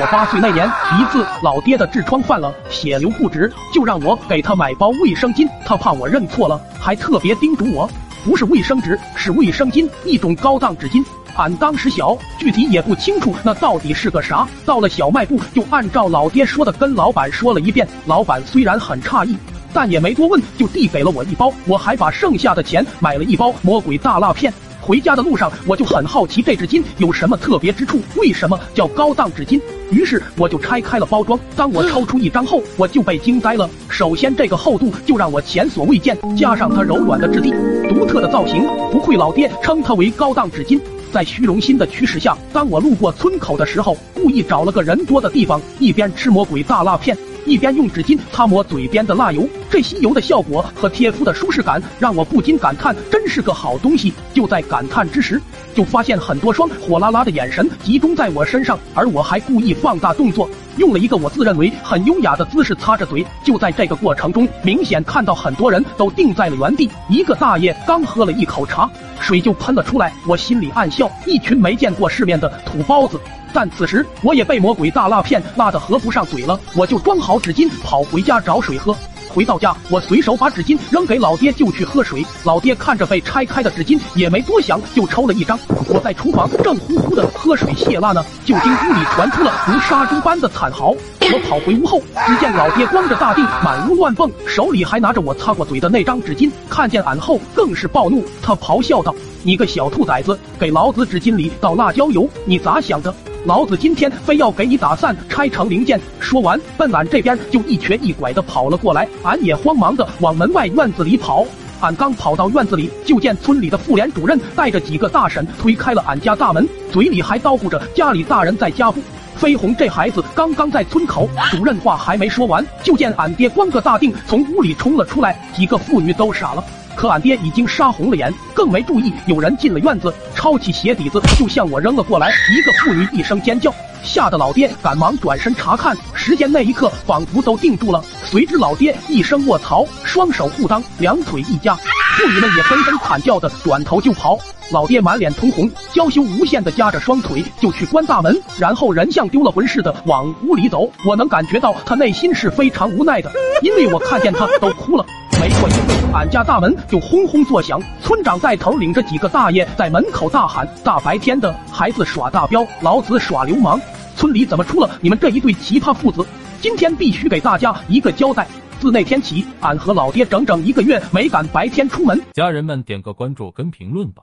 我八岁那年，一次老爹的痔疮犯了，血流不止，就让我给他买包卫生巾。他怕我认错了，还特别叮嘱我，不是卫生纸，是卫生巾，一种高档纸巾。俺当时小，具体也不清楚那到底是个啥。到了小卖部，就按照老爹说的跟老板说了一遍。老板虽然很诧异，但也没多问，就递给了我一包。我还把剩下的钱买了一包魔鬼大辣片。回家的路上，我就很好奇这纸巾有什么特别之处，为什么叫高档纸巾？于是我就拆开了包装。当我抽出一张后，我就被惊呆了。首先，这个厚度就让我前所未见，加上它柔软的质地、独特的造型，不愧老爹称它为高档纸巾。在虚荣心的驱使下，当我路过村口的时候，故意找了个人多的地方，一边吃魔鬼大辣片。一边用纸巾擦抹嘴边的蜡油，这吸油的效果和贴肤的舒适感让我不禁感叹，真是个好东西。就在感叹之时，就发现很多双火辣辣的眼神集中在我身上，而我还故意放大动作，用了一个我自认为很优雅的姿势擦着嘴。就在这个过程中，明显看到很多人都定在了原地。一个大爷刚喝了一口茶，水就喷了出来，我心里暗笑，一群没见过世面的土包子。但此时我也被魔鬼大辣片辣得合不上嘴了，我就装好纸巾跑回家找水喝。回到家，我随手把纸巾扔给老爹就去喝水。老爹看着被拆开的纸巾，也没多想就抽了一张。我在厨房正呼呼的喝水泄辣呢，就听屋里传出了如杀猪般的惨嚎。我跑回屋后，只见老爹光着大腚满屋乱蹦，手里还拿着我擦过嘴的那张纸巾。看见俺后，更是暴怒，他咆哮道：“你个小兔崽子，给老子纸巾里倒辣椒油，你咋想的？”老子今天非要给你打散，拆成零件。说完，奔俺这边就一瘸一拐的跑了过来。俺也慌忙的往门外院子里跑。俺刚跑到院子里，就见村里的妇联主任带着几个大婶推开了俺家大门，嘴里还叨咕着家里大人在家不？飞鸿这孩子刚刚在村口，主任话还没说完，就见俺爹光个大腚从屋里冲了出来，几个妇女都傻了。可俺爹已经杀红了眼，更没注意有人进了院子，抄起鞋底子就向我扔了过来。一个妇女一声尖叫，吓得老爹赶忙转身查看，时间那一刻仿佛都定住了。随之老爹一声卧槽，双手护裆，两腿一夹，妇女们也纷纷惨叫的转头就跑。老爹满脸通红，娇羞无限的夹着双腿就去关大门，然后人像丢了魂似的往屋里走。我能感觉到他内心是非常无奈的，因为我看见他都哭了。没过一会，俺家大门就轰轰作响，村长带头领着几个大爷在门口大喊：“大白天的，孩子耍大彪，老子耍流氓！村里怎么出了你们这一对奇葩父子？今天必须给大家一个交代！”自那天起，俺和老爹整整一个月没敢白天出门。家人们点个关注跟评论吧。